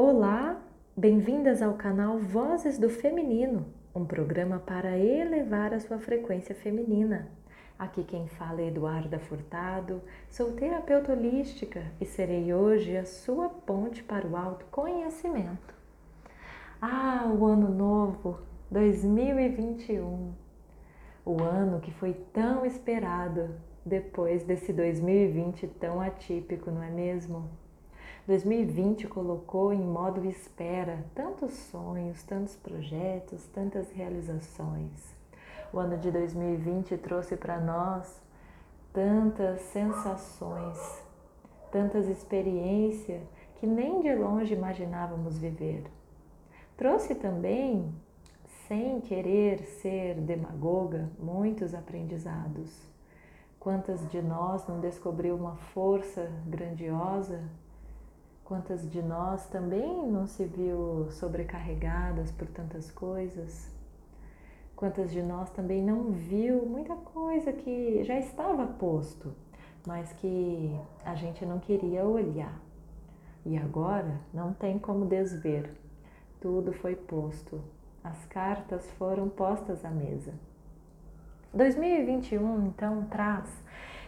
Olá, bem-vindas ao canal Vozes do Feminino, um programa para elevar a sua frequência feminina. Aqui quem fala é Eduarda Furtado, sou terapeuta holística e serei hoje a sua ponte para o autoconhecimento. Ah, o ano novo 2021! O ano que foi tão esperado depois desse 2020 tão atípico, não é mesmo? 2020 colocou em modo espera tantos sonhos, tantos projetos, tantas realizações. O ano de 2020 trouxe para nós tantas sensações, tantas experiências que nem de longe imaginávamos viver. Trouxe também, sem querer ser demagoga, muitos aprendizados. Quantas de nós não descobriu uma força grandiosa Quantas de nós também não se viu sobrecarregadas por tantas coisas? Quantas de nós também não viu muita coisa que já estava posto, mas que a gente não queria olhar? E agora não tem como desver. Tudo foi posto. As cartas foram postas à mesa. 2021 então traz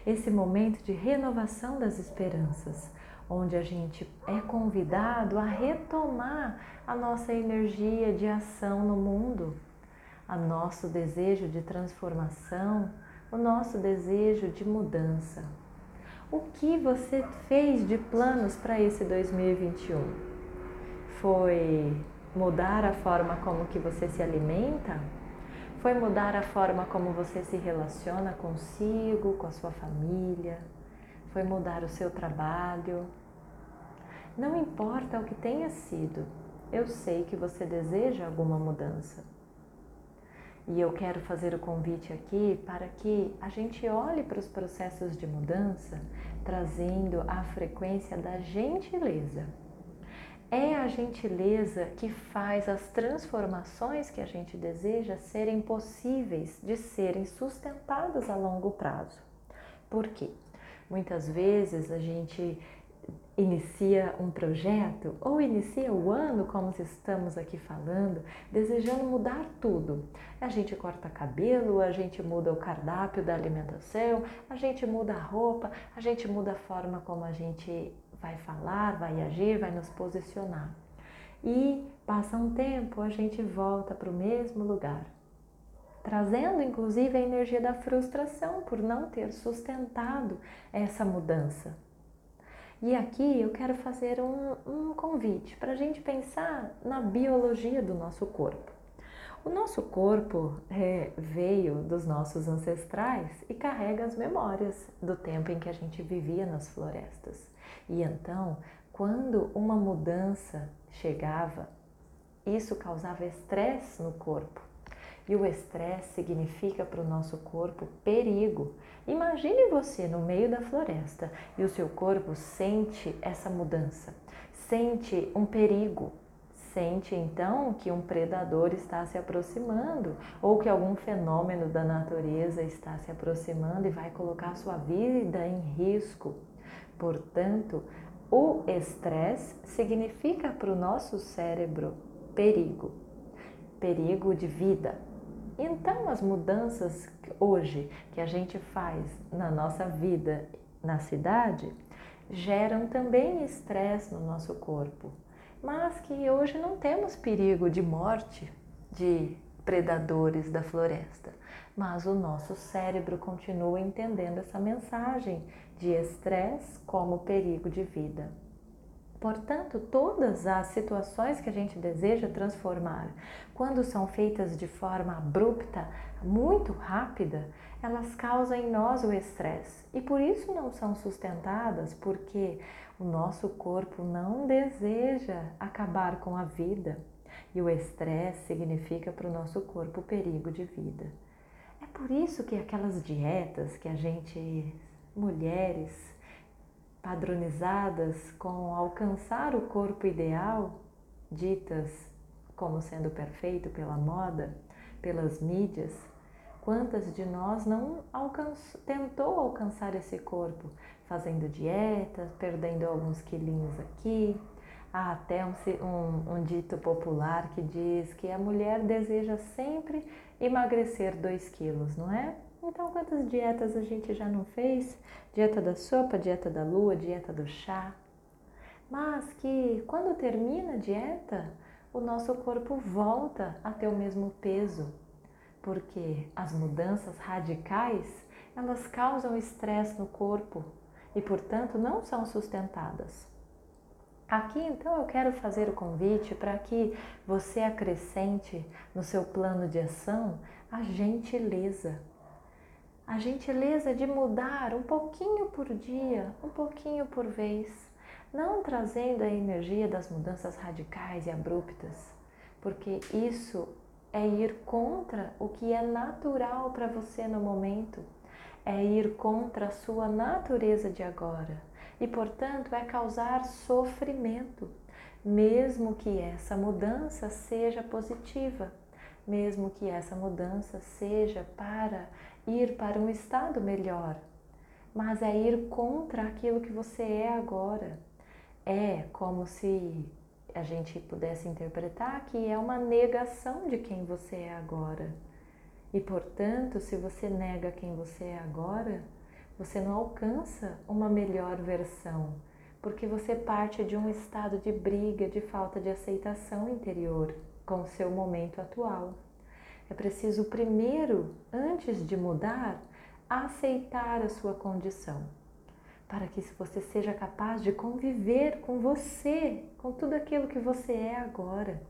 esse momento de renovação das esperanças onde a gente é convidado a retomar a nossa energia de ação no mundo, a nosso desejo de transformação, o nosso desejo de mudança. O que você fez de planos para esse 2021? Foi mudar a forma como que você se alimenta? Foi mudar a forma como você se relaciona consigo, com a sua família? Foi mudar o seu trabalho? Não importa o que tenha sido, eu sei que você deseja alguma mudança. E eu quero fazer o convite aqui para que a gente olhe para os processos de mudança trazendo a frequência da gentileza. É a gentileza que faz as transformações que a gente deseja serem possíveis de serem sustentadas a longo prazo. Por quê? Muitas vezes a gente inicia um projeto ou inicia o ano, como estamos aqui falando, desejando mudar tudo. A gente corta cabelo, a gente muda o cardápio da alimentação, a gente muda a roupa, a gente muda a forma como a gente vai falar, vai agir, vai nos posicionar. E passa um tempo, a gente volta para o mesmo lugar, trazendo inclusive a energia da frustração por não ter sustentado essa mudança. E aqui eu quero fazer um, um convite para a gente pensar na biologia do nosso corpo. O nosso corpo é, veio dos nossos ancestrais e carrega as memórias do tempo em que a gente vivia nas florestas. E então, quando uma mudança chegava, isso causava estresse no corpo. E o estresse significa para o nosso corpo perigo. Imagine você no meio da floresta e o seu corpo sente essa mudança, sente um perigo, sente então que um predador está se aproximando ou que algum fenômeno da natureza está se aproximando e vai colocar sua vida em risco. Portanto, o estresse significa para o nosso cérebro perigo, perigo de vida, então, as mudanças hoje que a gente faz na nossa vida na cidade geram também estresse no nosso corpo, mas que hoje não temos perigo de morte de predadores da floresta, mas o nosso cérebro continua entendendo essa mensagem de estresse como perigo de vida. Portanto, todas as situações que a gente deseja transformar, quando são feitas de forma abrupta, muito rápida, elas causam em nós o estresse e por isso não são sustentadas, porque o nosso corpo não deseja acabar com a vida e o estresse significa para o nosso corpo perigo de vida. É por isso que aquelas dietas que a gente, mulheres, padronizadas com alcançar o corpo ideal, ditas como sendo perfeito pela moda, pelas mídias, quantas de nós não alcançou, tentou alcançar esse corpo, fazendo dietas, perdendo alguns quilinhos aqui, Há até um, um, um, dito popular que diz que a mulher deseja sempre emagrecer 2 quilos, não é? Então, quantas dietas a gente já não fez? Dieta da sopa, dieta da lua, dieta do chá. Mas que quando termina a dieta, o nosso corpo volta a ter o mesmo peso, porque as mudanças radicais elas causam estresse no corpo e, portanto, não são sustentadas. Aqui então eu quero fazer o convite para que você acrescente no seu plano de ação a gentileza. A gentileza de mudar um pouquinho por dia, um pouquinho por vez, não trazendo a energia das mudanças radicais e abruptas, porque isso é ir contra o que é natural para você no momento, é ir contra a sua natureza de agora e, portanto, é causar sofrimento, mesmo que essa mudança seja positiva, mesmo que essa mudança seja para ir para um estado melhor, mas é ir contra aquilo que você é agora. É como se a gente pudesse interpretar que é uma negação de quem você é agora. E portanto, se você nega quem você é agora, você não alcança uma melhor versão, porque você parte de um estado de briga, de falta de aceitação interior com o seu momento atual. É preciso primeiro, antes de mudar, aceitar a sua condição para que você seja capaz de conviver com você, com tudo aquilo que você é agora.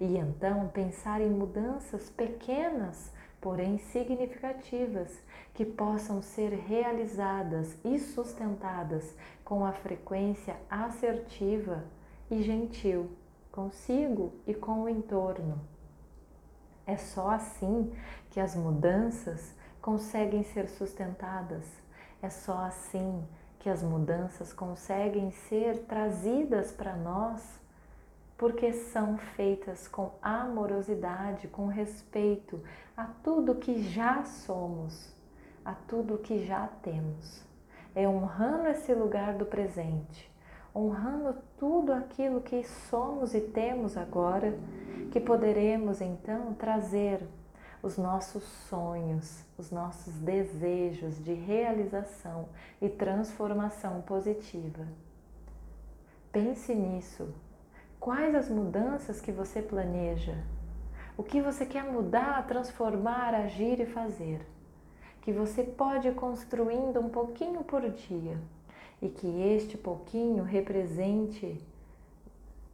E então pensar em mudanças pequenas, porém significativas, que possam ser realizadas e sustentadas com a frequência assertiva e gentil consigo e com o entorno. É só assim que as mudanças conseguem ser sustentadas é só assim que as mudanças conseguem ser trazidas para nós, porque são feitas com amorosidade, com respeito a tudo que já somos, a tudo que já temos. É honrando esse lugar do presente, honrando tudo aquilo que somos e temos agora, que poderemos então trazer os nossos sonhos, os nossos desejos de realização e transformação positiva. Pense nisso. Quais as mudanças que você planeja? O que você quer mudar, transformar, agir e fazer? Que você pode ir construindo um pouquinho por dia e que este pouquinho represente,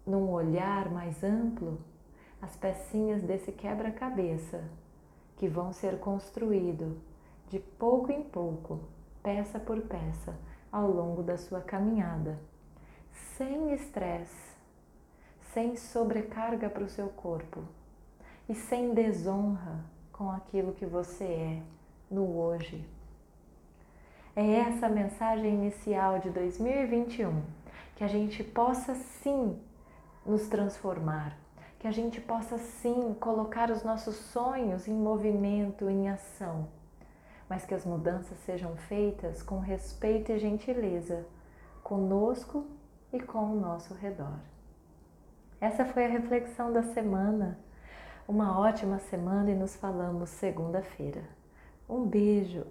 num olhar mais amplo, as pecinhas desse quebra-cabeça que vão ser construídos de pouco em pouco, peça por peça, ao longo da sua caminhada, sem estresse, sem sobrecarga para o seu corpo e sem desonra com aquilo que você é no hoje. É essa a mensagem inicial de 2021, que a gente possa sim nos transformar, que a gente possa sim colocar os nossos sonhos em movimento, em ação, mas que as mudanças sejam feitas com respeito e gentileza conosco e com o nosso redor. Essa foi a reflexão da semana. Uma ótima semana e nos falamos segunda-feira. Um beijo